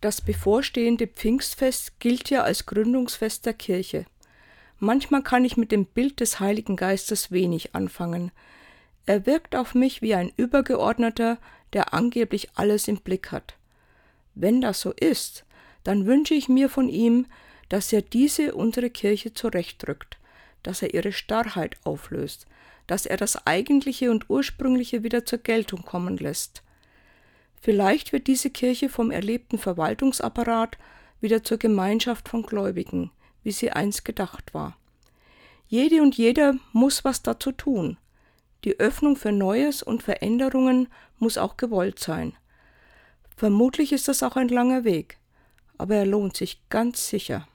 Das bevorstehende Pfingstfest gilt ja als Gründungsfest der Kirche. Manchmal kann ich mit dem Bild des Heiligen Geistes wenig anfangen. Er wirkt auf mich wie ein Übergeordneter, der angeblich alles im Blick hat. Wenn das so ist, dann wünsche ich mir von ihm, dass er diese unsere Kirche zurechtrückt, dass er ihre Starrheit auflöst, dass er das Eigentliche und Ursprüngliche wieder zur Geltung kommen lässt. Vielleicht wird diese Kirche vom erlebten Verwaltungsapparat wieder zur Gemeinschaft von Gläubigen, wie sie einst gedacht war. Jede und jeder muss was dazu tun. Die Öffnung für Neues und Veränderungen muss auch gewollt sein. Vermutlich ist das auch ein langer Weg, aber er lohnt sich ganz sicher.